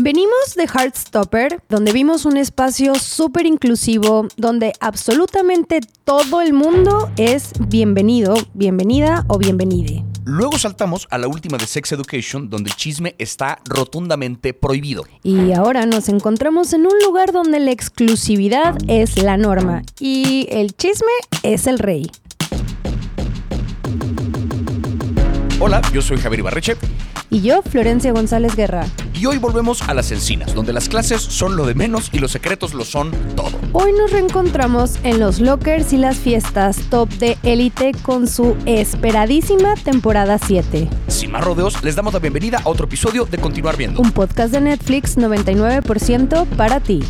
Venimos de Heartstopper, donde vimos un espacio súper inclusivo, donde absolutamente todo el mundo es bienvenido, bienvenida o bienvenide. Luego saltamos a la última de Sex Education, donde el chisme está rotundamente prohibido. Y ahora nos encontramos en un lugar donde la exclusividad es la norma y el chisme es el rey. Hola, yo soy Javier Ibarreche. Y yo, Florencia González Guerra. Y hoy volvemos a las encinas, donde las clases son lo de menos y los secretos lo son todo. Hoy nos reencontramos en los lockers y las fiestas top de élite con su esperadísima temporada 7. Sin más rodeos, les damos la bienvenida a otro episodio de Continuar Viendo. Un podcast de Netflix 99% para ti.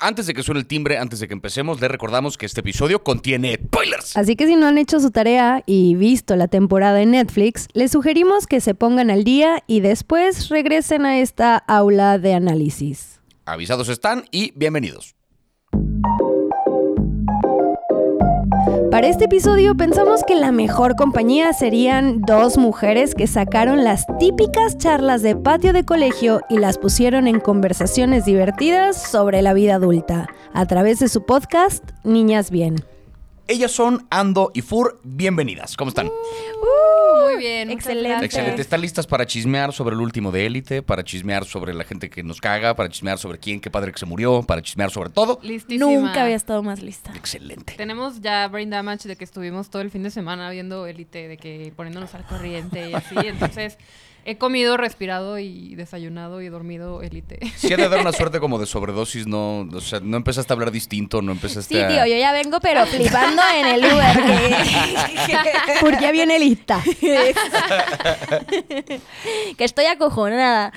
Antes de que suene el timbre, antes de que empecemos, les recordamos que este episodio contiene spoilers. Así que si no han hecho su tarea y visto la temporada en Netflix, les sugerimos que se pongan al día y después regresen a esta aula de análisis. Avisados están y bienvenidos. Para este episodio pensamos que la mejor compañía serían dos mujeres que sacaron las típicas charlas de patio de colegio y las pusieron en conversaciones divertidas sobre la vida adulta, a través de su podcast Niñas Bien. Ellas son Ando y Fur. Bienvenidas. ¿Cómo están? Uh, muy bien. Excelente. Excelente. ¿Están listas para chismear sobre el último de élite? Para chismear sobre la gente que nos caga, para chismear sobre quién, qué padre que se murió, para chismear sobre todo. Listísima. Nunca había estado más lista. Excelente. Tenemos ya brain damage de que estuvimos todo el fin de semana viendo élite, de que poniéndonos al corriente y así. Entonces, he comido, respirado y desayunado y dormido élite. Si ha de dar una suerte como de sobredosis, no, o sea, no empezaste a hablar distinto, no empezaste Sí, a... tío, yo ya vengo, pero flipando en el Uber. que- Porque ya viene lista. que estoy acojonada.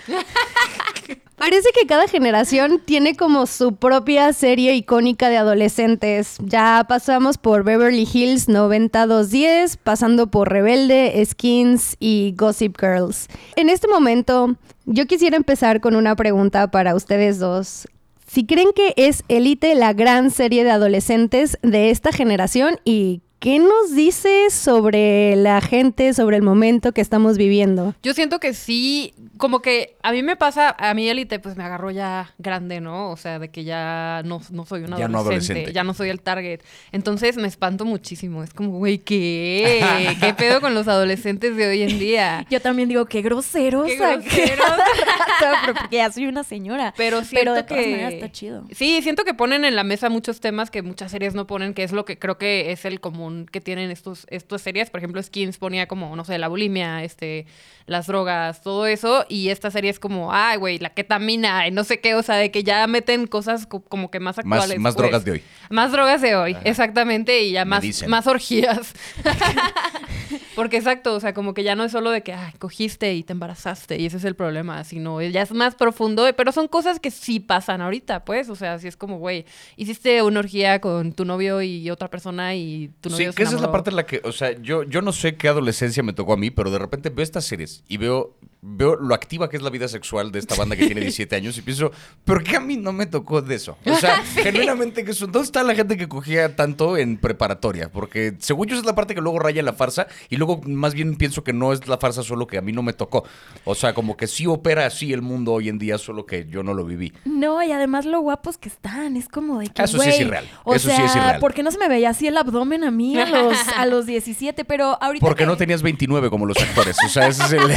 Parece que cada generación tiene como su propia serie icónica de adolescentes. Ya pasamos por Beverly Hills 90210, pasando por Rebelde, Skins y Gossip Girls. En este momento, yo quisiera empezar con una pregunta para ustedes dos. Si creen que es Elite la gran serie de adolescentes de esta generación y qué nos dice sobre la gente, sobre el momento que estamos viviendo. Yo siento que sí, como que a mí me pasa, a mí élite pues me agarró ya grande, ¿no? O sea, de que ya no, no soy una Ya no adolescente, ya no soy el target. Entonces me espanto muchísimo. Es como, güey, ¿qué? ¿Qué pedo con los adolescentes de hoy en día? Yo también digo, qué groseros. Qué groseros. porque ya soy una señora. Pero Pero de siento todas que- maneras está chido. Sí, siento que ponen en la mesa muchos temas que muchas series no ponen, que es lo que creo que es el común que tienen estos, estas series. Por ejemplo, Skins ponía como, no sé, la bulimia, este, las drogas, todo eso. Y esta serie es como, ay, güey, la ketamina, y no sé qué, o sea, de que ya meten cosas co- como que más Más, actuales. más pues. drogas de hoy. Más drogas de hoy, Ajá. exactamente, y ya Me más, dicen. más orgías. Porque exacto, o sea, como que ya no es solo de que ay, cogiste y te embarazaste y ese es el problema, sino ya es más profundo, pero son cosas que sí pasan ahorita, pues, o sea, si es como, güey, hiciste una orgía con tu novio y otra persona y tu novio Sí, se que esa es la parte en la que, o sea, yo, yo no sé qué adolescencia me tocó a mí, pero de repente veo estas series y veo, veo lo activa que es la vida sexual de esta banda que tiene 17 años y pienso, ¿por qué a mí no me tocó de eso? O sea, genuinamente, que eso, ¿dónde está la gente que cogía tanto en preparatoria? Porque según yo esa es la parte que luego raya la farsa y luego más bien pienso que no es la farsa solo que a mí no me tocó. O sea, como que sí opera así el mundo hoy en día, solo que yo no lo viví. No, y además lo guapos que están. Es como de que. Eso sí es irreal. O Eso sí es irreal. ¿por qué no se me veía así el abdomen a mí a los, a los 17? Pero ahorita. Porque que- no tenías 29 como los actores. O sea, ese es el-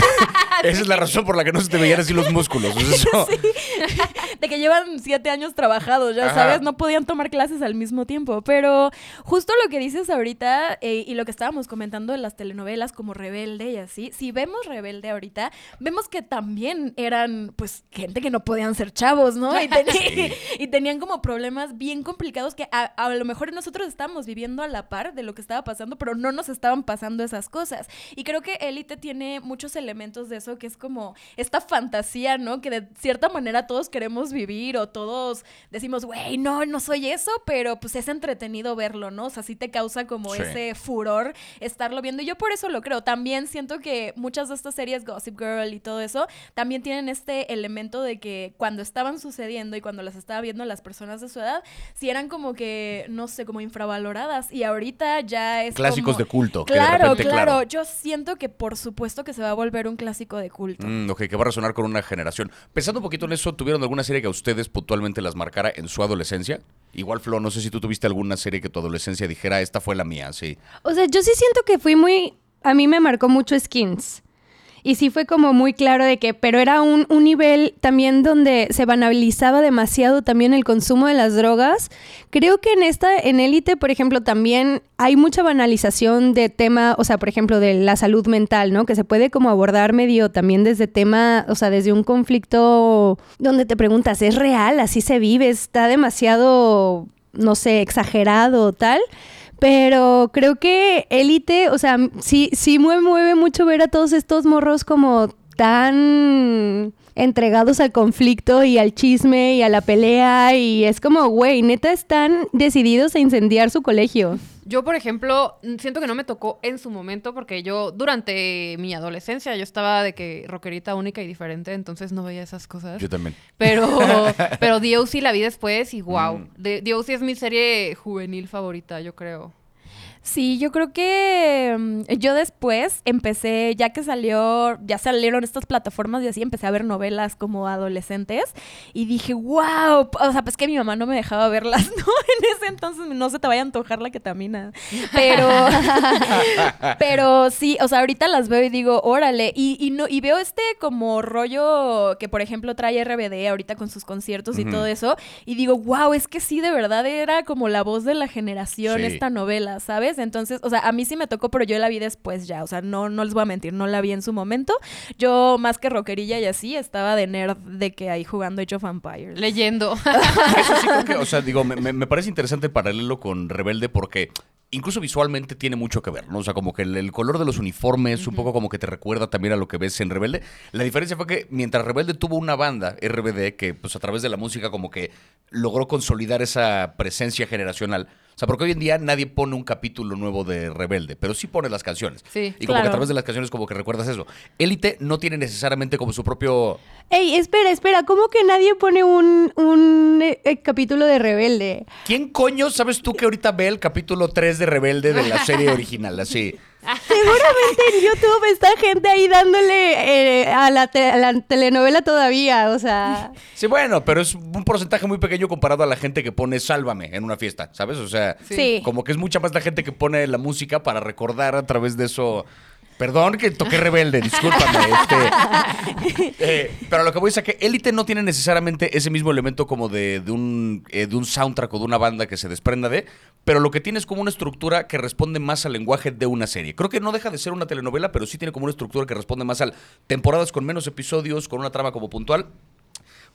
esa es la razón por la que no se te veían así los músculos. Eso- de que llevan siete años trabajados, ya Ajá. sabes, no podían tomar clases al mismo tiempo. Pero justo lo que dices ahorita eh, y lo que estábamos comentando de las telenovelas como Rebelde y así, si vemos Rebelde ahorita, vemos que también eran pues gente que no podían ser chavos, ¿no? Y, Sí. tenían como problemas bien complicados que a, a lo mejor nosotros estábamos viviendo a la par de lo que estaba pasando, pero no nos estaban pasando esas cosas. Y creo que Élite tiene muchos elementos de eso, que es como esta fantasía, ¿no? Que de cierta manera todos queremos vivir o todos decimos, güey, no, no soy eso, pero pues es entretenido verlo, ¿no? O sea, sí te causa como Sí. ese furor estarlo viendo. Y yo por eso lo creo. También siento que muchas de estas series, Gossip Girl y todo eso, también tienen este elemento de que cuando estaban sucediendo y cuando las estaba viendo las personas de su edad, sí eran como que, no sé, como infravaloradas. Y ahorita ya es Clásicos como- de culto. que de Claro, repente, claro, Yo siento que por supuesto que se va a volver un clásico clásico de culto. Mm, ok, que va a resonar con una generación. Pensando un poquito en eso, ¿tuvieron alguna serie que a ustedes puntualmente las marcara en su adolescencia? Igual, Flo, no sé si tú tuviste alguna serie que tu adolescencia dijera, esta fue la mía, sí. O sea, yo sí siento que fui muy... A mí me marcó mucho Skins. Y sí fue como muy claro de que, pero era un, un nivel también donde se banalizaba demasiado también el consumo de las drogas. Creo que en esta, en Élite, por ejemplo, también hay mucha banalización de tema, o sea, por ejemplo, de la salud mental, ¿no? Que se puede como abordar medio también desde tema, o sea, desde un conflicto donde te preguntas, ¿es real? ¿Así se vive? ¿Está demasiado, no sé, exagerado o tal? Pero creo que Élite, o sea, sí, sí me mueve mucho ver a todos estos morros como tan entregados al conflicto y al chisme y a la pelea y es como, güey, neta están decididos a incendiar su colegio. Yo, por ejemplo, siento que no me tocó en su momento porque yo durante mi adolescencia yo estaba de que rockerita única y diferente, entonces no veía esas cosas. Yo también. Pero, pero DOC la vi después y wow. Mm. DOC es mi serie juvenil favorita, yo creo. Sí, yo creo que mm, yo después empecé, ya que salió, ya salieron estas plataformas y así, empecé a ver novelas como adolescentes y dije, wow, o sea, pues que mi mamá no me dejaba verlas, ¿no? En ese entonces no se te vaya a antojar la ketamina. Pero, pero sí, o sea, ahorita las veo y digo, órale, y, y, no, y veo este como rollo que, por ejemplo, trae RBD ahorita con sus conciertos y todo eso, y digo, wow, es que sí, de verdad era como la voz de la generación Sí. esta novela, ¿sabes? Entonces, o sea, a mí sí me tocó, pero yo la vi después ya, o sea, no, no les voy a mentir, no la vi en su momento. Yo, más que rockerilla y así, estaba de nerd de que ahí jugando Age of Empires. Leyendo. Eso sí creo que, o sea, digo, me, parece interesante el paralelo con Rebelde porque incluso visualmente tiene mucho que ver, ¿no? O sea, como que el, el color de los uniformes, un poco como que te recuerda también a lo que ves en Rebelde. La diferencia fue que mientras Rebelde tuvo una banda, RBD, que pues a través de la música como que logró consolidar esa presencia generacional. O sea, porque hoy en día nadie pone un capítulo nuevo de Rebelde, pero sí pone las canciones. Sí, y como que a través de las canciones como que recuerdas eso. Élite no tiene necesariamente como su propio... Ey, espera, espera, ¿cómo que nadie pone un, un eh, eh, capítulo de Rebelde? ¿Quién coño sabes tú que ahorita ve el capítulo 3 de Rebelde de la serie original? Así. Seguramente en YouTube está gente ahí dándole eh, a, la te- a la telenovela todavía, o sea... Sí, bueno, pero es un porcentaje muy pequeño comparado a la gente que pone Sálvame en una fiesta, ¿sabes? O sea, Sí. como que es mucha más la gente que pone la música para recordar a través de eso. Perdón que toqué rebelde, discúlpame. este, eh, pero lo que voy es a que Élite no tiene necesariamente ese mismo elemento como de, de un, eh, de un soundtrack o de una banda que se desprenda de, pero lo que tiene es como una estructura que responde más al lenguaje de una serie. Creo que no deja de ser una telenovela, pero sí tiene como una estructura que responde más al temporadas con menos episodios, con una trama como puntual.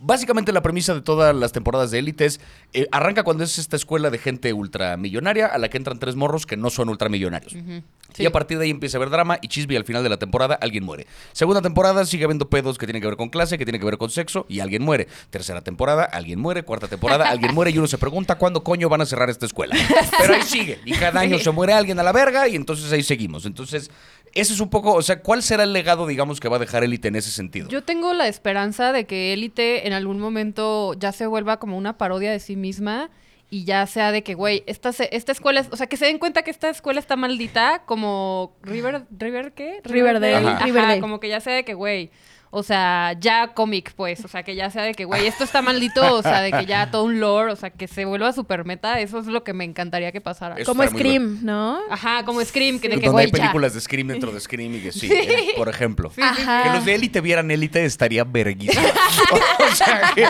Básicamente la premisa de todas las temporadas de Élite es, eh, arranca cuando es esta escuela de gente ultramillonaria a la que entran tres morros que no son ultramillonarios. Sí. Y a partir de ahí empieza a haber drama y chisme y al final de la temporada alguien muere. Segunda temporada sigue habiendo pedos que tienen que ver con clase, que tienen que ver con sexo y alguien muere. Tercera temporada, alguien muere. Cuarta temporada, alguien muere y uno se pregunta cuándo coño van a cerrar esta escuela. Pero ahí sigue. Y cada año se muere alguien a la verga y entonces ahí seguimos. Entonces, ese es un poco, o sea, ¿cuál será el legado, digamos, que va a dejar Élite en ese sentido? Yo tengo la esperanza de que Élite en algún momento ya se vuelva como una parodia de sí misma y ya sea de que, güey, esta, se- esta escuela, es- o sea, que se den cuenta que esta escuela está maldita, como River, ¿River qué? Riverdale. Ajá. Ajá, Riverdale. como que ya sea de que, güey, o sea, ya cómic, pues, o sea, que ya sea de que, güey, esto está maldito, o sea, de que ya todo un lore, o sea, que se vuelva super meta, eso es lo que me encantaría que pasara. Eso Como Scream, ¿no? Ajá, como Scream, que de que, Donde hay ya. películas de Scream dentro de Scream y que sí, eh, por ejemplo. Ajá. Que los de Élite vieran Élite estaría verguísimo. o sea, que,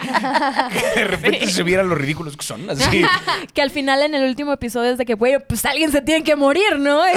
que de repente se vieran los ridículos que son. Así. Que al final en el último episodio es de que, güey, pues alguien se tiene que morir, ¿no?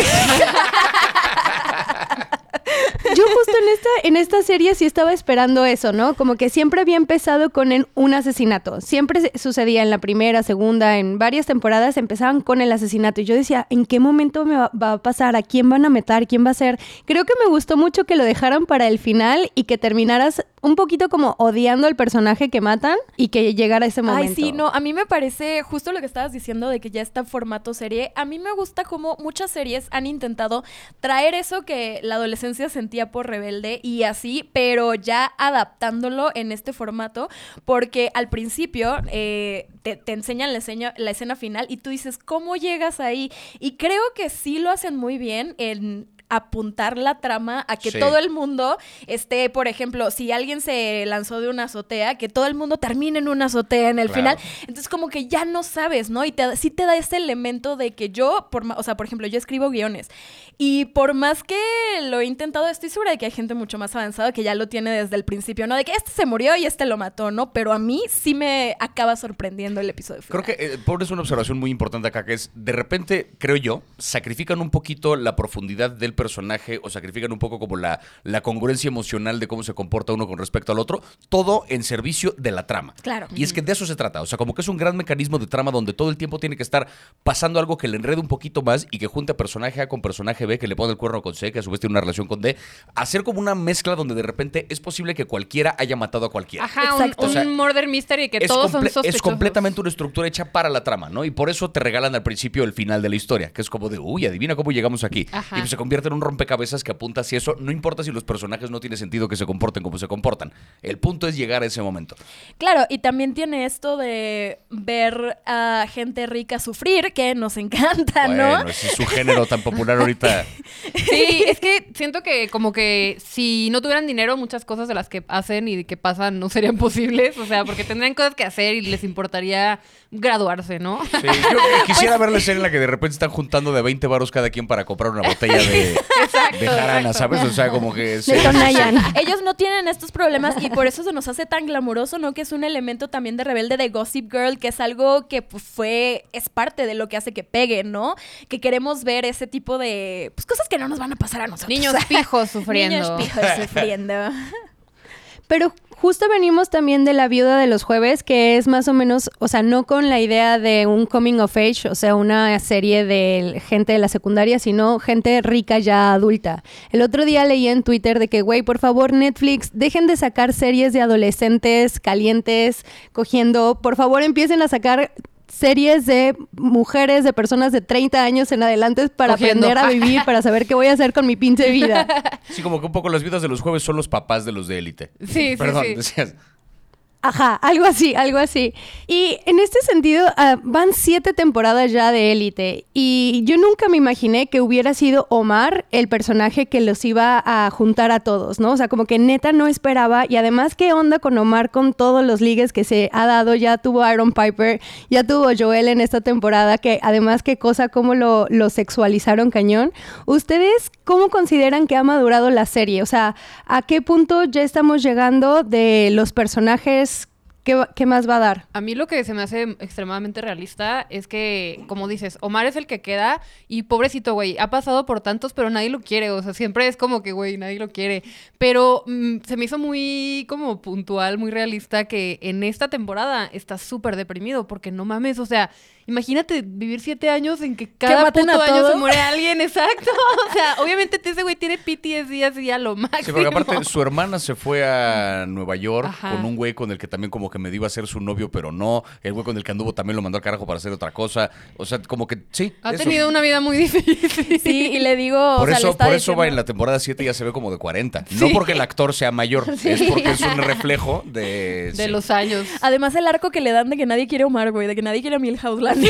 Yo justo en esta, en esta serie sí estaba esperando eso, ¿no? Como que siempre había empezado con en- un asesinato. Siempre sucedía en la primera, segunda, en varias temporadas empezaban con el asesinato. Y yo decía, ¿en qué momento me va, va a pasar? ¿A quién van a matar? ¿Quién va a ser? Creo que me gustó mucho que lo dejaran para el final y que terminaras un poquito como odiando al personaje que matan y que llegara ese momento. Ay, sí, no, a mí me parece justo lo que estabas diciendo de que ya está formato serie. A mí me gusta cómo muchas series han intentado traer eso que la adolescencia sentía por rebelde y así, pero ya adaptándolo en este formato, porque al principio eh, te, te enseñan la escena, la escena final y tú dices, ¿cómo llegas ahí? Y creo que sí lo hacen muy bien en apuntar la trama a que Sí. todo el mundo esté, por ejemplo, si alguien se lanzó de una azotea, que todo el mundo termine en una azotea en el Claro. final. Entonces como que ya no sabes, ¿no? Y te, sí te da ese elemento de que yo, por, o sea, por ejemplo, yo escribo guiones y por más que lo he intentado, estoy segura de que hay gente mucho más avanzada que ya lo tiene desde el principio, ¿no? De que este se murió y este lo mató, ¿no? Pero a mí sí me acaba sorprendiendo el episodio. Creo final. que eh, pones una observación muy importante acá, que es, de repente, creo yo, sacrifican un poquito la profundidad del personaje o sacrifican un poco como la, la congruencia emocional de cómo se comporta uno con respecto al otro, todo en servicio de la trama. Claro. Y es que de eso se trata, o sea, como que es un gran mecanismo de trama donde todo el tiempo tiene que estar pasando algo que le enrede un poquito más y que junte a personaje A con personaje B, que le pone el cuerno con C, que a su vez tiene una relación con D, hacer como una mezcla donde de repente es posible que cualquiera haya matado a cualquiera. Ajá, un, Exacto. un O sea, murder mystery que todos son sospechosos. es completamente una estructura hecha para la trama, ¿no? Y por eso te regalan al principio el final de la historia, que es como de, uy, adivina cómo llegamos aquí. Ajá. Y pues se convierte en un rompecabezas que apunta hacia eso. No importa si los personajes no tiene sentido que se comporten como se comportan. El punto es llegar a ese momento. Claro, y también tiene esto de ver a gente rica sufrir, que nos encanta, ¿no? Bueno, ese es su género tan popular ahorita. Sí, es que siento que como que si no tuvieran dinero, muchas cosas de las que hacen y que pasan no serían posibles. O sea, porque tendrían cosas que hacer y les importaría graduarse, ¿no? Sí, yo que- quisiera ver la escena en la que de repente están juntando de 20 varos cada quien para comprar una botella de, Exacto, de jarana, exacto. ¿sabes? O sea, como que... sí. Ellos no tienen estos problemas y por eso se nos hace tan glamuroso, ¿no? Que es un elemento también de rebelde de Gossip Girl, que es algo que pues, fue, es parte de lo que hace que pegue, ¿no? Que queremos ver ese tipo de, pues cosas que no nos van a pasar a nosotros. Niños pijos sufriendo. Niños pijos sufriendo. Pero justo venimos también de La Viuda de los Jueves, que es más o menos, o sea, no con la idea de un coming of age, o sea, una serie de gente de la secundaria, sino gente rica ya adulta. El otro día leí en Twitter de que, güey, por favor, Netflix, dejen de sacar series de adolescentes calientes, cogiendo, por favor, empiecen a sacar series de mujeres, de personas de 30 años en adelante para Cogiendo. aprender a vivir, para saber qué voy a hacer con mi pinche vida. Sí, como que un poco las vidas de los jueves son los papás de los de élite. Sí, sí, Perdón, sí. decías. Ajá, algo así, algo así. Y en este sentido, ah, van siete temporadas ya de Élite. Y yo nunca me imaginé que hubiera sido Omar el personaje que los iba a juntar a todos, ¿no? O sea, como que neta no esperaba. Y además, ¿qué onda con Omar con todos los ligues que se ha dado? Ya tuvo Aaron Piper, ya tuvo Joel en esta temporada, que además, qué cosa, cómo lo, lo sexualizaron cañón. ¿Ustedes cómo consideran que ha madurado la serie? O sea, ¿a qué punto ya estamos llegando de los personajes? ¿Qué, más va a dar? A mí lo que se me hace extremadamente realista es que, como dices, Omar es el que queda y pobrecito, güey, ha pasado por tantos, pero nadie lo quiere. O sea, siempre es como que, güey, nadie lo quiere. Pero mm, se me hizo muy como puntual, muy realista que en esta temporada está súper deprimido porque no mames, o sea, imagínate vivir siete años en que cada puto a año se muere alguien, exacto. O sea, obviamente ese güey tiene PTSD así a lo máximo. Sí, porque aparte su hermana se fue a Nueva York Ajá. con un güey con el que también como que me iba a ser su novio, pero no. El güey con el que anduvo también lo mandó al carajo para hacer otra cosa. O sea, como que sí. Ha eso. tenido una vida muy difícil. Sí, y le digo, Por o sea, le eso, por eso va en la temporada 7 ya se ve como de 40. No porque el actor sea mayor, es porque es un reflejo de... De sí. los años. Además, el arco que le dan de que nadie quiere a Omar, güey, de que nadie quiere a Milhouse わね。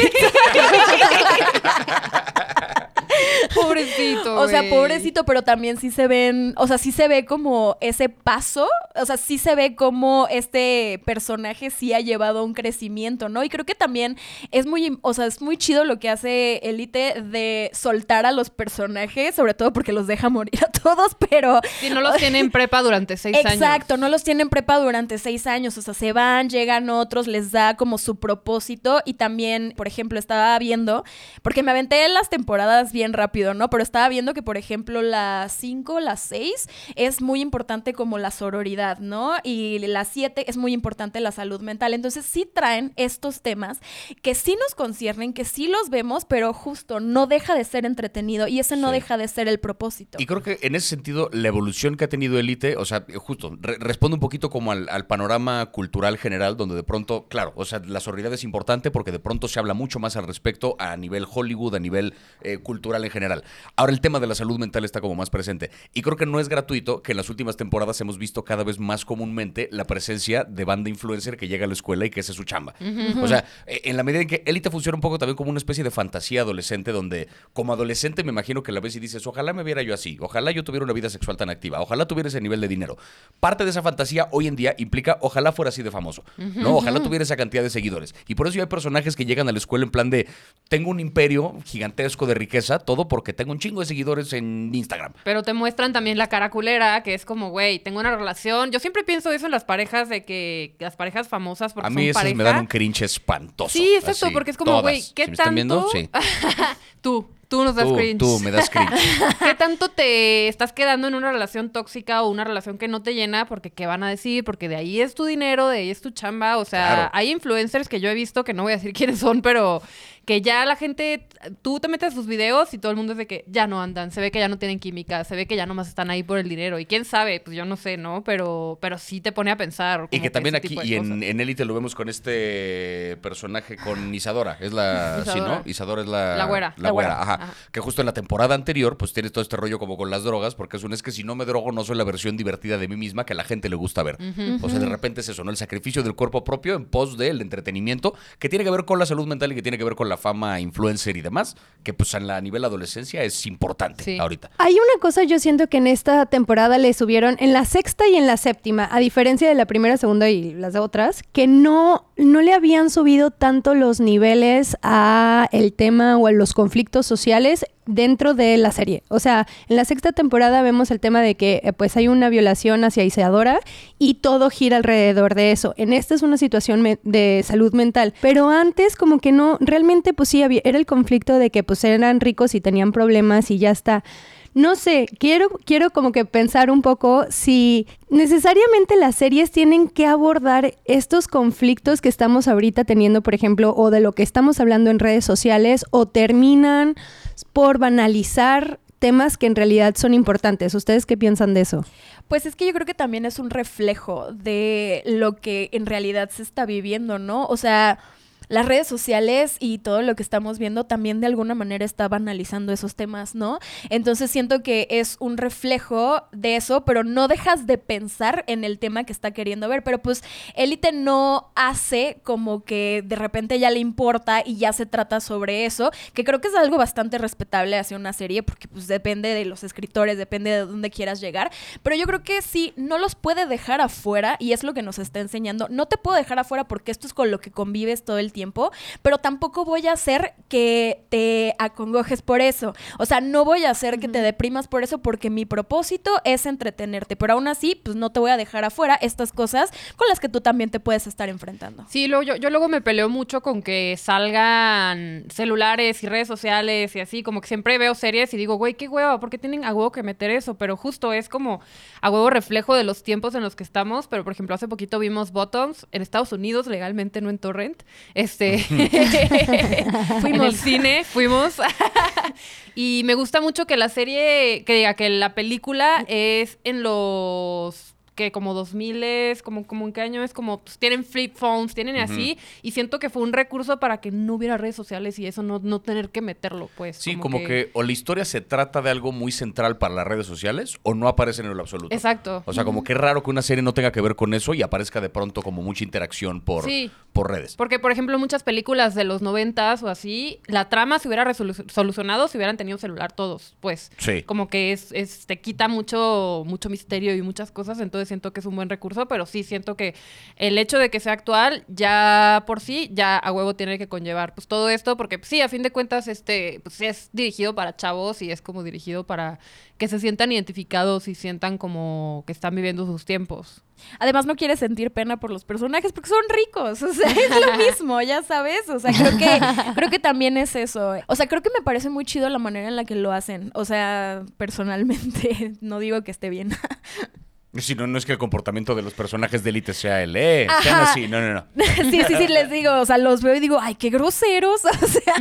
Pobrecito. O sea, pobrecito, pero también sí se ven, o sea, sí se ve como ese paso, o sea, sí se ve como este personaje sí ha llevado un crecimiento, ¿no? Y creo que también es muy, o sea, es muy chido lo que hace Elite de soltar a los personajes, sobre todo porque los deja morir a todos, pero... Si no los tiene en prepa durante seis años. Exacto, no los tienen prepa durante seis años, o sea, se van, llegan otros, les da como su propósito y también, por ejemplo, estaba viendo, porque me aventé las temporadas bien rápido, ¿no? Pero estaba viendo que, por ejemplo, las cinco, las seis es muy importante como la sororidad, ¿no? Y las siete es muy importante la salud mental. Entonces sí traen estos temas que sí nos conciernen, que sí los vemos, pero justo no deja de ser entretenido y ese no Sí. deja de ser el propósito. Y creo que en en ese sentido, la evolución que ha tenido Elite, o sea, justo, re- responde un poquito como al, al panorama cultural general, donde de pronto, claro, o sea, la sororidad es importante porque de pronto se habla mucho más al respecto a nivel Hollywood, a nivel eh, cultural en general. Ahora el tema de la salud mental está como más presente. Y creo que no es gratuito que en las últimas temporadas hemos visto cada vez más comúnmente la presencia de banda influencer que llega a la escuela y que es su chamba. O sea, eh, en la medida en que Elite funciona un poco también como una especie de fantasía adolescente, donde como adolescente me imagino que la ves y dices, ojalá me viera yo así, ojalá yo tuviera una vida sexual tan activa, ojalá tuviera ese nivel de dinero. Parte de esa fantasía hoy en día implica, ojalá fuera así de famoso, ¿no? Ojalá tuviera esa cantidad de seguidores. Y por eso hay personajes que llegan a la escuela en plan de, tengo un imperio gigantesco de riqueza, todo porque tengo un chingo de seguidores en Instagram. Pero te muestran también la cara culera, que es como, güey, tengo una relación. Yo siempre pienso eso en las parejas, de que las parejas famosas, porque A mí son esas pareja. me dan un cringe espantoso. Sí, exacto, así, porque es como, güey, ¿qué Si me están viendo, sí. Tú, tú nos das Tú, cringe. tú me das cringe. ¿Qué tanto te estás quedando en una relación tóxica o una relación que no te llena? Porque ¿qué van a decir? Porque de ahí es tu dinero, de ahí es tu chamba. O sea, Claro. hay influencers que yo he visto, que no voy a decir quiénes son, pero que ya la gente, tú te metes a sus videos y todo el mundo es de que ya no andan, se ve que ya no tienen química, se ve que ya nomás están ahí por el dinero. Y quién sabe, pues yo no sé, ¿no? Pero, pero sí te pone a pensar. Y que también aquí, y en, en Élite lo vemos con este personaje, con Isadora. Es la. Sí, Isadora. ¿no? Isadora es la. La güera. La, La güera, güera, ajá. Ajá. Que justo en la temporada anterior, pues tienes todo este rollo como con las drogas, porque es un es que si no me drogo, no soy la versión divertida de mí misma que a la gente le gusta ver. O sea, de repente es eso, ¿no? El sacrificio del cuerpo propio en pos del entretenimiento, que tiene que ver con la salud mental y que tiene que ver con la fama influencer y demás, que pues en la a nivel adolescencia es importante Sí. ahorita. Hay una cosa yo siento que en esta temporada le subieron en la sexta y en la séptima, a diferencia de la primera, segunda y las otras, que no, no le habían subido tanto los niveles a el tema o a los conflictos sociales dentro de la serie. O sea, en la sexta temporada vemos el tema de que eh, pues hay una violación hacia Isadora y todo gira alrededor de eso. En esta es una situación de salud mental, pero antes como que no, realmente pues sí, había, era el conflicto de que pues eran ricos y tenían problemas y ya está. No sé, quiero, quiero como que pensar un poco si necesariamente las series tienen que abordar estos conflictos que estamos ahorita teniendo, por ejemplo, o de lo que estamos hablando en redes sociales, o terminan por banalizar temas que en realidad son importantes. ¿Ustedes qué piensan de eso? Pues es que yo creo que también es un reflejo de lo que en realidad se está viviendo, ¿no? O sea, las redes sociales y todo lo que estamos viendo también de alguna manera está banalizando esos temas, ¿no? Entonces siento que es un reflejo de eso, pero no dejas de pensar en el tema que está queriendo ver. Pero pues Élite no hace como que de repente ya le importa y ya se trata sobre eso, que creo que es algo bastante respetable hacia una serie, porque pues depende de los escritores, depende de dónde quieras llegar. Pero yo creo que sí, no los puede dejar afuera, y es lo que nos está enseñando. No te puedo dejar afuera porque esto es con lo que convives todo el tiempo, pero tampoco voy a hacer que te acongojes por eso. O sea, no voy a hacer que te deprimas por eso porque mi propósito es entretenerte. Pero aún así, pues no te voy a dejar afuera estas cosas con las que tú también te puedes estar enfrentando. Sí, luego yo, yo luego me peleo mucho con que salgan celulares y redes sociales y así, como que siempre veo series y digo, güey, qué hueva, ¿por qué tienen a huevo que meter eso? Pero justo es como a huevo reflejo de los tiempos en los que estamos, pero por ejemplo, hace poquito vimos Bottoms en Estados Unidos, legalmente, no en Torrent, este, fuimos el cine, fuimos, y me gusta mucho que la serie, que diga que la película es en los que como 2000 es, como, como en qué año es, como pues, tienen flip phones, tienen así, y siento que fue un recurso para que no hubiera redes sociales y eso no, no tener que meterlo, pues. Sí, como, que... o la historia se trata de algo muy central para las redes sociales o no aparece en lo absoluto. Exacto. O sea, como que es raro que una serie no tenga que ver con eso y aparezca de pronto como mucha interacción por, Sí. por redes. Porque, por ejemplo, muchas películas de los noventas o así, la trama se hubiera solucionado si hubieran tenido celular todos, pues. Sí. Como que es, es- te quita mucho, mucho misterio y muchas cosas, entonces siento que es un buen recurso, pero sí siento que el hecho de que sea actual, ya por sí, ya a huevo tiene que conllevar pues todo esto, porque pues, sí, a fin de cuentas, este, pues es dirigido para chavos y es como dirigido para que se sientan identificados y sientan como que están viviendo sus tiempos. Además, no quieres sentir pena por los personajes porque son ricos. O sea, es lo mismo, ya sabes. O sea, creo que, creo que también es eso. O sea, creo que me parece muy chido la manera en la que lo hacen. O sea, personalmente, no digo que esté bien. Si no, no es que el comportamiento de los personajes de élite sea el, eh, sean así. No, no, no. sí, sí, sí, les digo. O sea, los veo y digo, ay, qué groseros. O sea,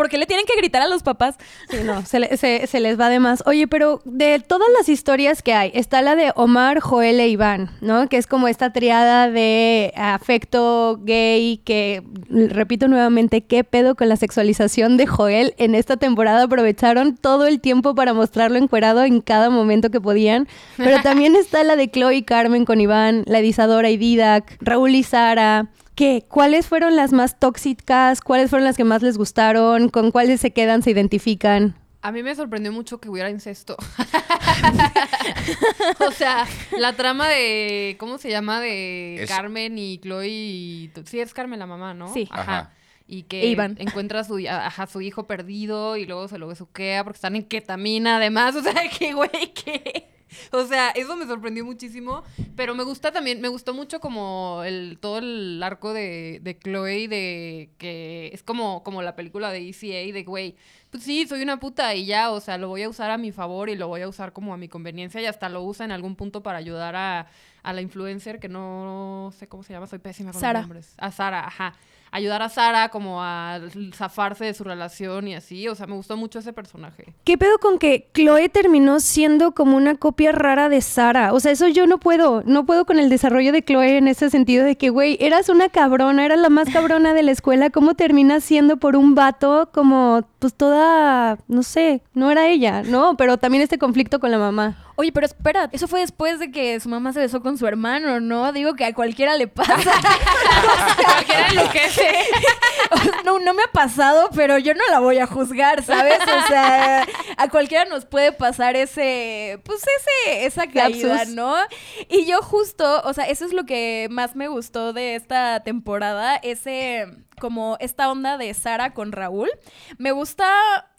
¿por qué le tienen que gritar a los papás? Sí, no, se, le- se- se les va de más. Oye, pero de todas las historias que hay, está la de Omar, Joel e Iván, ¿no? Que es como esta triada de afecto gay que, repito nuevamente, ¿qué pedo con la sexualización de Joel? En esta temporada aprovecharon todo el tiempo para mostrarlo encuerado en cada momento que podían. Pero también está la de Chloe y Carmen con Iván, la de Isadora y Didac, Raúl y Sara. ¿Qué? ¿Cuáles fueron las más tóxicas? ¿Cuáles fueron las que más les gustaron? ¿Con cuáles se quedan, se identifican? A mí me sorprendió mucho que hubiera incesto. o sea, la trama de. ¿Cómo se llama? De Es- Carmen y Chloe. y- sí, es Carmen la mamá, ¿no? Sí. Ajá. Ajá. Y que E Iván. encuentra a su, a, su hijo perdido y luego se lo besuquea porque están en ketamina, además. O sea, que güey, que. O sea, eso me sorprendió muchísimo. Pero me gusta también, me gustó mucho como el, todo el arco de, de Chloe, de que es como, como la película de ECA, de güey, pues sí, soy una puta y ya, o sea, lo voy a usar a mi favor y lo voy a usar como a mi conveniencia y hasta lo usa en algún punto para ayudar a, a la influencer que no sé cómo se llama, soy pésima con Sara. los nombres. A Sara, ajá. Ayudar a Sara como a zafarse de su relación y así, o sea, me gustó mucho ese personaje. ¿Qué pedo con que Chloe terminó siendo como una copia rara de Sara? O sea, eso yo no puedo. No puedo con el desarrollo de Chloe en ese sentido de que, güey, eras una cabrona, eras la más cabrona de la escuela. ¿Cómo terminas siendo por un vato como, pues toda, no sé, no era ella, ¿no? Pero también este conflicto con la mamá. Oye, pero espera, eso fue después de que su mamá se besó con su hermano, ¿no? Digo que a cualquiera le pasa. Cualquiera enloquece. No, no me ha pasado, pero yo no la voy a juzgar, ¿sabes? O sea, a cualquiera nos puede pasar ese, pues ese, esa caída, Lapsus. ¿no? Y yo justo, o sea, eso es lo que más me gustó de esta temporada, ese como esta onda de Sara con Raúl. Me gusta,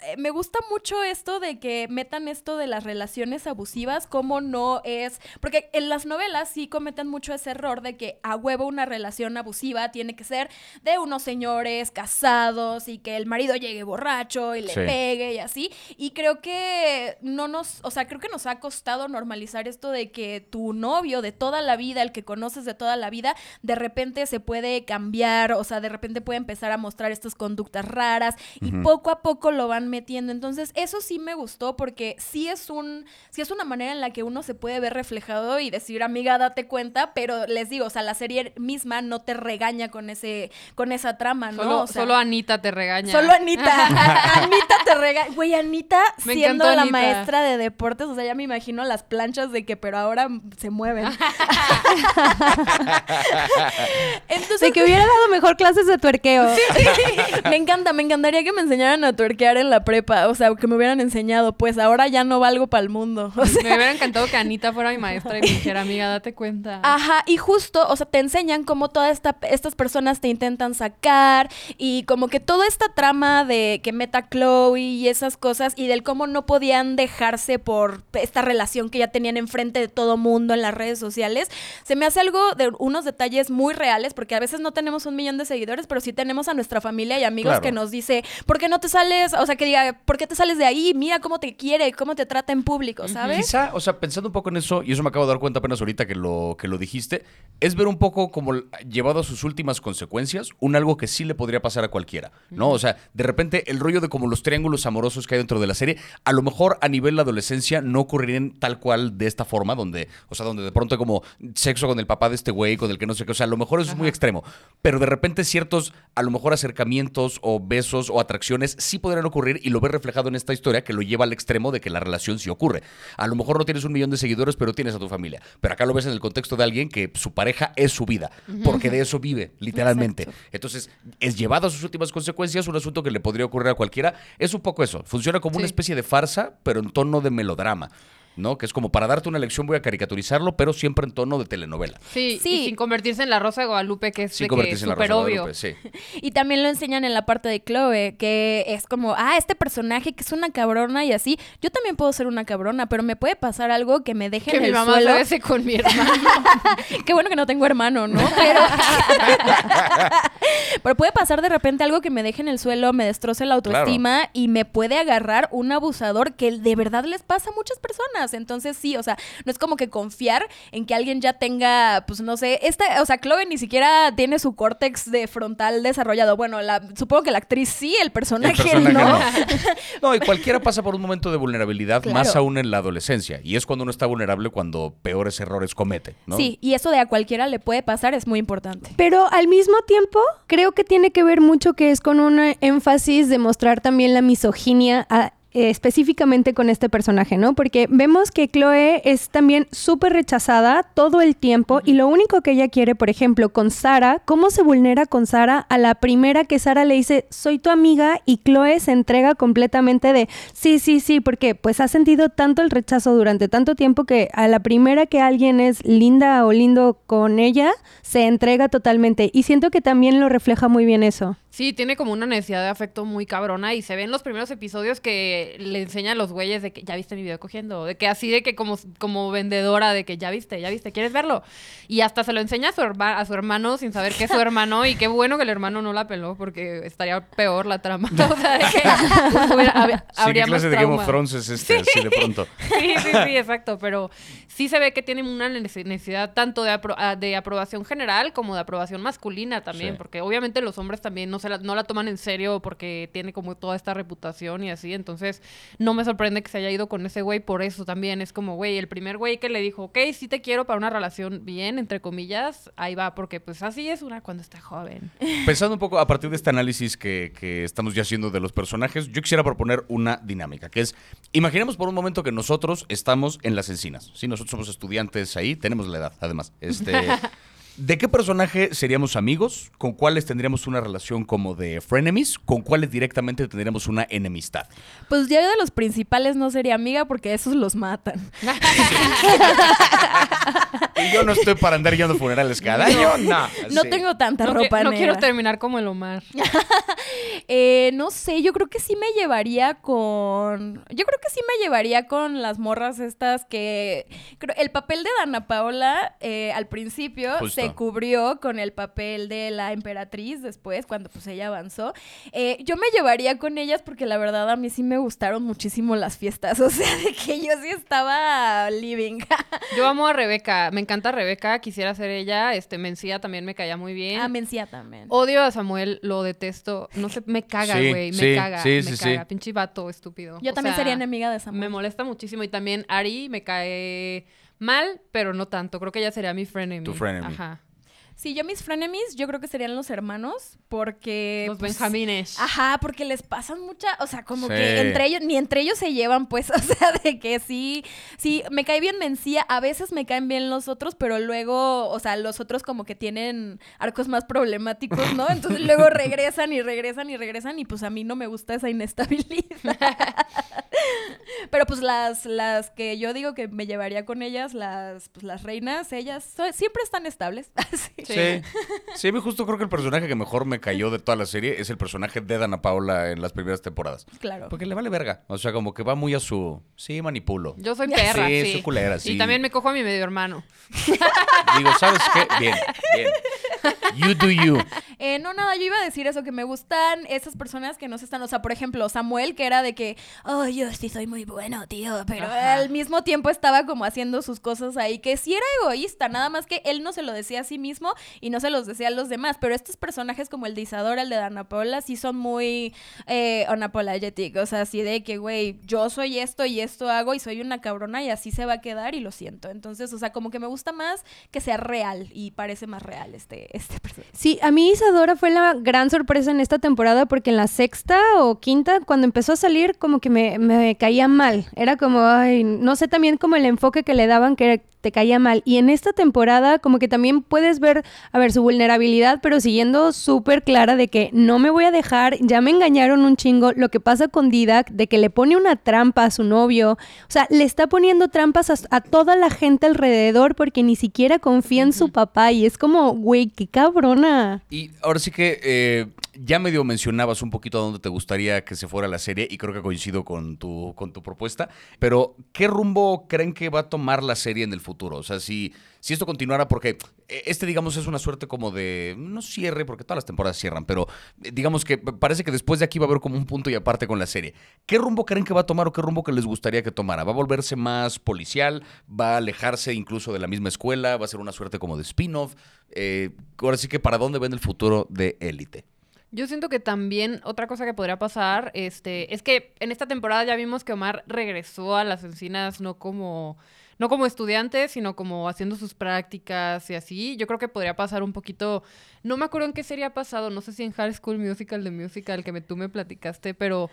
eh, me gusta mucho esto de que metan esto de las relaciones abusivas, como no es, porque en las novelas sí cometen mucho ese error de que a huevo una relación abusiva tiene que ser de unos señores casados y que el marido llegue borracho y le Sí. pegue y así. Y creo que no nos, o sea, creo que nos ha costado normalizar esto de que tu novio de toda la vida, el que conoces de toda la vida, de repente se puede cambiar, o sea, de repente puede empezar a mostrar estas conductas raras y poco a poco lo van metiendo. Entonces, eso sí me gustó porque sí es un, sí es una manera en la que uno se puede ver reflejado y decir, amiga, date cuenta, pero les digo, o sea, la serie misma no te regaña con ese, con esa trama, ¿no? Solo, O sea, solo Anita te regaña. Solo Anita. Anita te regaña. Güey, Anita Me siendo la Anita. maestra de deportes, o sea, ya me imagino las planchas de que, pero ahora se mueven. Entonces, De que hubiera dado mejor clases de tuerqueo. me encanta, me encantaría que me enseñaran a tuerquear en la prepa, o sea, que me hubieran enseñado, pues ahora ya no valgo para el mundo. O sea, Me hubiera encantado que Anita fuera mi maestra y me dijera, amiga, date cuenta. Ajá, y justo, o sea, te enseñan cómo todas esta, estas personas te intentan sacar y como que toda esta trama de que meta Chloe y esas cosas y del cómo no podían dejarse por esta relación que ya tenían enfrente de todo mundo en las redes sociales, se me hace algo de unos detalles muy reales porque a veces no tenemos un millón de seguidores, pero sí tenemos a nuestra familia y amigos Claro. que nos dice, ¿por qué no te sales? O sea, que diga, ¿por qué te sales de ahí? Mira cómo te quiere, cómo te trata en público, ¿sabes? O sea, pensando un poco en eso, y eso me acabo de dar cuenta apenas ahorita que lo, que lo dijiste, es ver un poco como llevado a sus últimas consecuencias, un algo que sí le podría pasar a cualquiera, ¿no? O sea, de repente el rollo de como los triángulos amorosos que hay dentro de la serie, a lo mejor a nivel de adolescencia no ocurrirían tal cual de esta forma, donde, o sea, donde de pronto hay como sexo con el papá de este güey, con el que no sé qué, o sea, a lo mejor eso es muy extremo, pero de repente ciertos, a lo mejor acercamientos o besos o atracciones sí podrían ocurrir y lo ves reflejado en esta historia que lo lleva al extremo de que la relación sí ocurre. A lo mejor no tienes un millón de seguidores, pero tienes a tu familia. Pero acá lo ves en el contexto de alguien que su pareja es su vida, porque de eso vive, literalmente. Entonces, es llevado a sus últimas consecuencias, un asunto que le podría ocurrir a cualquiera. Es un poco eso. Funciona como una especie de farsa, pero en tono de melodrama. ¿No? Que es como para darte una lección voy a caricaturizarlo, pero siempre en tono de telenovela. Sí, Sí. y sin convertirse en la Rosa de Guadalupe, que es Sin de que convertirse en la súper Rosa de obvio. Guadalupe, sí. Y también lo enseñan en la parte de Chloe, que es como, ah, este personaje que es una cabrona y así. Yo también puedo ser una cabrona, pero me puede pasar algo que me deje Que en mi el mamá suelo. se con mi hermano. Qué bueno que no tengo hermano, ¿no? Pero, pero puede pasar de repente algo que me deje en el suelo, me destroce la autoestima y me puede agarrar un abusador que de verdad les pasa a muchas personas. Entonces sí, o sea, no es como que confiar en que alguien ya tenga, pues no sé, esta, o sea, Chloe ni siquiera tiene su córtex de frontal desarrollado. Bueno, la, supongo que la actriz sí, el personaje, El personaje no. No, y cualquiera pasa por un momento de vulnerabilidad, Claro. más aún en la adolescencia. Y es cuando uno está vulnerable cuando peores errores comete, ¿no? Sí, y eso de a cualquiera le puede pasar es muy importante. Pero al mismo tiempo, creo que tiene que ver mucho que es con un énfasis de mostrar también la misoginia a- eh, específicamente con este personaje, ¿no? Porque vemos que Chloe es también súper rechazada todo el tiempo y lo único que ella quiere, por ejemplo, con Sara, ¿cómo se vulnera con Sara? A la primera que Sara le dice, soy tu amiga y Chloe se entrega completamente de, sí, sí, sí, porque pues ha sentido tanto el rechazo durante tanto tiempo que a la primera que alguien es linda o lindo con ella, se entrega totalmente. Y siento que también lo refleja muy bien eso. Sí, tiene como una necesidad de afecto muy cabrona y se ve en los primeros episodios que le enseña a los güeyes de que ya viste mi video cogiendo, de que así de que como, como vendedora de que ya viste, ya viste, ¿quieres verlo? Y hasta se lo enseña a su, herma- a su hermano sin saber que es su hermano y qué bueno que el hermano no la peló porque estaría peor la trama. o sea, de que hubiera- hab- Sí, habría ¿qué más clase de Game of. Thrones es este, así de pronto? Sí, sí, sí, exacto. Pero sí se ve que tienen una nece- necesidad tanto de, apro- de aprobación general como de aprobación masculina también. Sí. Porque obviamente los hombres también no, se la, no la toman en serio porque tiene como toda esta reputación y así. Entonces no me sorprende que se haya ido con ese güey por eso también. Es como, güey, el primer güey que le dijo, ok, sí te quiero para una relación bien, entre comillas, ahí va. Porque pues así es una cuando está joven. Pensando un poco a partir de este análisis que, que estamos ya haciendo de los personajes, yo quisiera proponer una dinámica, que es, imaginemos por un momento que nosotros estamos en las encinas, ¿sí? Nosotros somos estudiantes ahí, tenemos la edad, además. Este, ¿De qué personaje seríamos amigos? ¿Con cuáles tendríamos una relación como de frenemies? ¿Con cuáles directamente tendríamos una enemistad? Pues yo de los principales no sería amiga porque esos los matan. Y yo no estoy para andar yendo a funerales cada año, no. No Sí. tengo tanta No, que- ropa no quiero terminar como el Omar. Eh, no sé, yo creo que sí me llevaría con. Yo creo que sí me llevaría con las morras estas que. Creo, el papel de Dana Paola eh, al principio Justo. Se cubrió con el papel de la emperatriz después, cuando pues ella avanzó. Eh, yo me llevaría con ellas porque la verdad a mí sí me gustaron muchísimo las fiestas. O sea, de que yo sí estaba living. Yo amo a Rebeca, me encanta Rebeca, quisiera ser ella, este Mencía también me caía muy bien. ah, Mencía también. Odio a Samuel, lo detesto, no sé, me caga, Sí, güey, me sí, caga, sí, me sí, sí. caga, pinche vato estúpido. yo O también sea, sería enemiga de Samuel. Me molesta muchísimo y también Ari me cae mal, pero no tanto, creo que ella sería mi frenemy. Tu frenemy. Ajá. Sí, yo mis frenemies, yo creo que serían los hermanos, porque... Los pues, Benjamines. Ajá, porque les pasan mucha, o sea, como Sí. que entre ellos, ni entre ellos se llevan, pues, o sea, de que sí, sí, me cae bien Mencía, a veces me caen bien los otros, pero luego, o sea, los otros como que tienen arcos más problemáticos, ¿no? Entonces luego regresan y regresan y regresan y pues a mí no me gusta esa inestabilidad. pero pues las, las que yo digo que me llevaría con ellas, las, pues las reinas, ellas so- siempre están estables. Sí. Sí. Sí. Sí, a mí justo creo que el personaje que mejor me cayó de toda la serie es el personaje de Dana Paula en las primeras temporadas. Claro. Porque le vale verga. O sea, como que va muy a su. Sí, manipulo. Yo soy perra, Sí, sí. soy culera, sí. Y también me cojo a mi medio hermano. Digo, ¿sabes qué? Bien, bien. You do you. Eh, no, nada, yo iba a decir eso, que me gustan esas personas que no se están, o sea, por ejemplo, Samuel, que era de que, oh, yo sí soy muy bueno, tío, pero Ajá. al mismo tiempo estaba como haciendo sus cosas ahí, que sí era egoísta, nada más que él no se lo decía a sí mismo y no se los decía a los demás, pero estos personajes como el de Isadora, el de Dana Paola, sí son muy eh, unapologetic, o sea, así de que, güey, yo soy esto y esto hago y soy una cabrona y así se va a quedar y lo siento. Entonces, o sea, como que me gusta más que sea real y parece más real este, este personaje. Sí, a mí Isadora fue la gran sorpresa en esta temporada porque en la sexta o quinta, cuando empezó a salir, como que me, me caía mal. Era como, ay, no sé también como el enfoque que le daban que te caía mal. Y en esta temporada como que también puedes ver, a ver, su vulnerabilidad, pero siguiendo súper clara de que no me voy a dejar, ya me engañaron un chingo. Lo que pasa con Didac, de que le pone una trampa a su novio. O sea, le está poniendo trampas a, a toda la gente alrededor porque ni siquiera confía en su papá. Y es como, güey, qué cabrona. Y ahora sí que eh, ya medio mencionabas un poquito a dónde te gustaría que se fuera la serie y creo que coincido con tu, con tu propuesta, pero ¿qué rumbo creen que va a tomar la serie en el futuro? O sea, si, si esto continuara, porque eh, este, digamos, es una suerte como de, no cierre, porque todas las temporadas cierran, pero eh, digamos que parece que después de aquí va a haber como un punto y aparte con la serie. ¿Qué rumbo creen que va a tomar o qué rumbo que les gustaría que tomara? ¿Va a volverse más policial? ¿Va a alejarse incluso de la misma escuela? ¿Va a ser una suerte como de spin-off? Eh, ahora sí que, ¿para dónde ven el futuro de Élite? Yo siento que también otra cosa que podría pasar este, es que en esta temporada ya vimos que Omar regresó a las encinas no como no como estudiante, sino como haciendo sus prácticas y así. Yo creo que podría pasar un poquito, no me acuerdo en qué sería pasado, no sé si en High School Musical de Musical que tú me platicaste, pero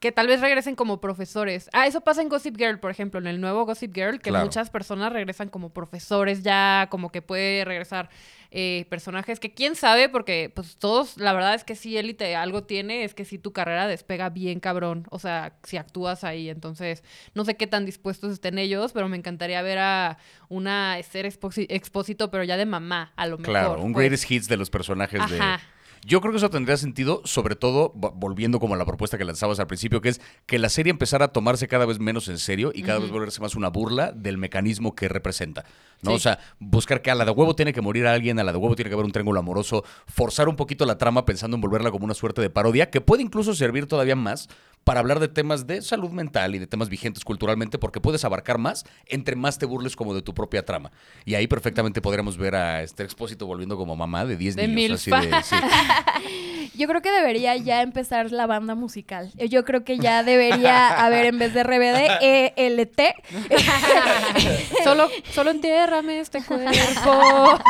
que tal vez regresen como profesores. Ah, eso pasa en Gossip Girl, por ejemplo, en el nuevo Gossip Girl, que Claro. muchas personas regresan como profesores ya, como que puede regresar eh, personajes que quién sabe, porque pues todos, la verdad es que si élite algo tiene, es que si tu carrera despega bien cabrón, o sea, si actúas ahí, entonces no sé qué tan dispuestos estén ellos, pero me encantaría ver a una Exposi- Expósito, pero ya de mamá, a lo mejor. Claro, un pues. greatest hits de los personajes de... Yo creo que eso tendría sentido, sobre todo vo- volviendo como a la propuesta que lanzabas al principio, que es que la serie empezara a tomarse cada vez menos en serio y cada vez volverse más una burla del mecanismo que representa. ¿no? Sí. O sea, buscar que a la de huevo tiene que morir alguien, a la de huevo tiene que haber un triángulo amoroso, forzar un poquito la trama pensando en volverla como una suerte de parodia, que puede incluso servir todavía más para hablar de temas de salud mental y de temas vigentes culturalmente, porque puedes abarcar más entre más te burles como de tu propia trama. Y ahí perfectamente podríamos ver a este expósito volviendo como mamá de 10 De niños. así de- sí. Yo creo que debería ya empezar la banda musical. Yo creo que ya debería haber, en vez de RBD, ELT. solo, solo entiérrame este cuerpo.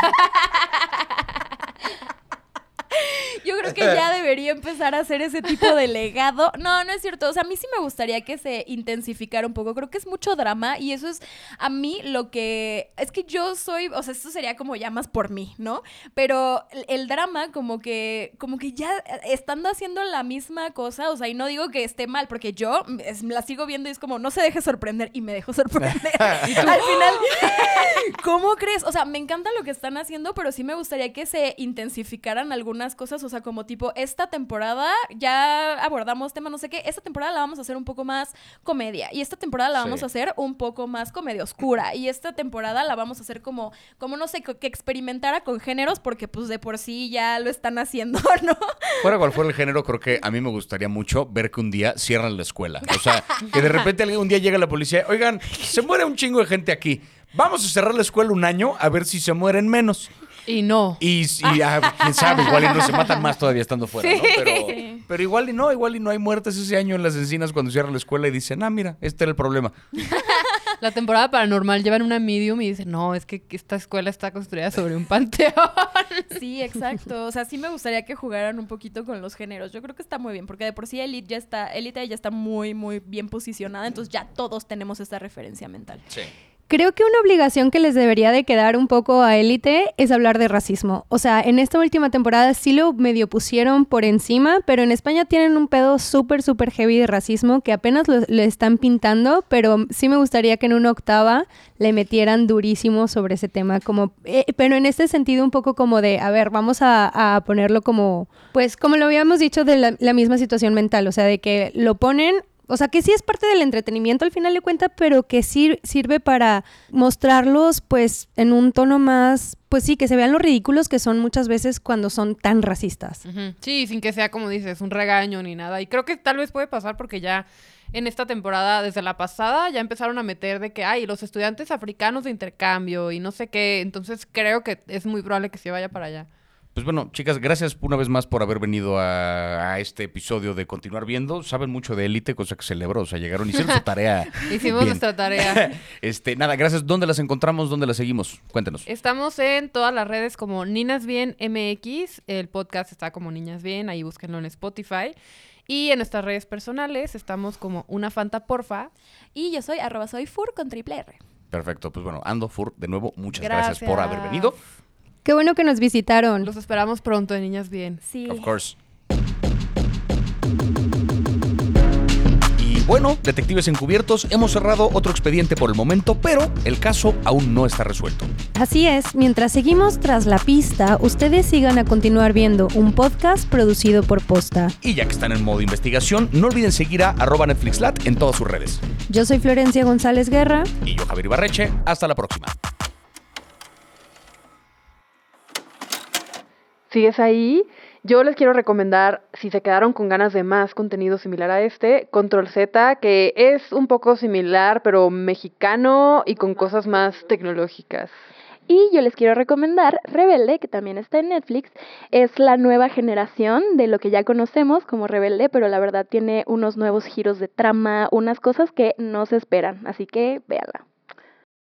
Yo creo que ya debería empezar a hacer ese tipo de legado. No, no es cierto. O sea, a mí sí me gustaría que se intensificara un poco. Creo que es mucho drama y eso es a mí lo que... Es que yo soy, o sea, esto sería como ya más por mí, ¿no? Pero el, el drama como que, como que ya estando haciendo la misma cosa, o sea, y no digo que esté mal, porque yo es- la sigo viendo y es como, no se deje sorprender y me dejo sorprender. Al final, ¿Cómo crees? O sea, me encanta lo que están haciendo, pero sí me gustaría que se intensificaran algunas cosas. O sea, como tipo, esta temporada ya abordamos tema no sé qué. Esta temporada la vamos a hacer un poco más comedia. Y esta temporada la Sí. vamos a hacer un poco más comedia oscura. Y esta temporada la vamos a hacer como, como no sé, que experimentara con géneros, porque pues de por sí ya lo están haciendo, ¿no? Fuera cual fuera el género, creo que a mí me gustaría mucho ver que un día cierran la escuela. O sea, que de repente un día llega la policía, oigan, se muere un chingo de gente aquí. Vamos a cerrar la escuela un año a ver si se mueren menos. Y no. Y, y, ah, quién sabe, igual y no se matan más todavía estando fuera, ¿no? Pero, Sí. pero igual y no, igual y no hay muertes ese año en las encinas cuando cierran la escuela y dicen, ah, mira, este era el problema. La temporada paranormal llevan una medium y dicen, no, es que esta escuela está construida sobre un panteón. Sí, exacto. O sea, sí me gustaría que jugaran un poquito con los géneros. Yo creo que está muy bien, porque de por sí Elite ya está, Elite ya está muy, muy bien posicionada. Entonces ya todos tenemos esta referencia mental. Sí. Creo que una obligación que les debería de quedar un poco a élite es hablar de racismo. O sea, en esta última temporada sí lo medio pusieron por encima, pero en España tienen un pedo súper, súper heavy de racismo que apenas lo, le están pintando, pero sí me gustaría que en una octava le metieran durísimo sobre ese tema, como, eh, pero en este sentido un poco como de, a ver, vamos a, ponerlo como, pues como lo habíamos dicho de la misma situación mental, o sea, de que lo ponen o sea, que sí es parte del entretenimiento al final de cuentas, pero que sir- sirve para mostrarlos, pues, en un tono más, pues sí, que se vean los ridículos que son muchas veces cuando son tan racistas. Sí, sin que sea como dices, un regaño ni nada. Y creo que tal vez puede pasar porque ya en esta temporada, desde la pasada, ya empezaron a meter de que hay los estudiantes africanos de intercambio y no sé qué. Entonces creo que es muy probable que se vaya para allá. Pues bueno, chicas, gracias una vez más por haber venido a, a este episodio de Continuar Viendo. Saben mucho de élite, cosa que celebro. O sea, llegaron, hicieron su tarea. Hicimos bien. nuestra tarea. Este, nada, gracias. ¿Dónde las encontramos? ¿Dónde las seguimos? Cuéntenos. Estamos en todas las redes como Ninas Bien MX. El podcast está como Niñas Bien, ahí búsquenlo en Spotify. Y en nuestras redes personales estamos como Una Fanta Porfa. Y yo soy arroba soy fur con triple R. Perfecto. Pues bueno, Ando, Fur, de nuevo, muchas gracias, por haber venido. Qué bueno que nos visitaron. Los esperamos pronto en Niñas Bien. Sí. Of course. Y bueno, detectives encubiertos, hemos cerrado otro expediente por el momento, pero el caso aún no está resuelto. Así es, mientras seguimos tras la pista, ustedes sigan a continuar viendo un podcast producido por Posta. Y ya que están en modo investigación, no olviden seguir a arroba NetflixLat en todas sus redes. Yo soy Florencia González Guerra. Y yo, Javier Ibarreche, hasta la próxima. Sigues ahí. Yo les quiero recomendar, si se quedaron con ganas de más contenido similar a este, Control Z, que es un poco similar, pero mexicano y con cosas más tecnológicas. Y yo les quiero recomendar Rebelde, que también está en Netflix. Es la nueva generación de lo que ya conocemos como Rebelde, pero la verdad tiene unos nuevos giros de trama, unas cosas que no se esperan. Así que véanla.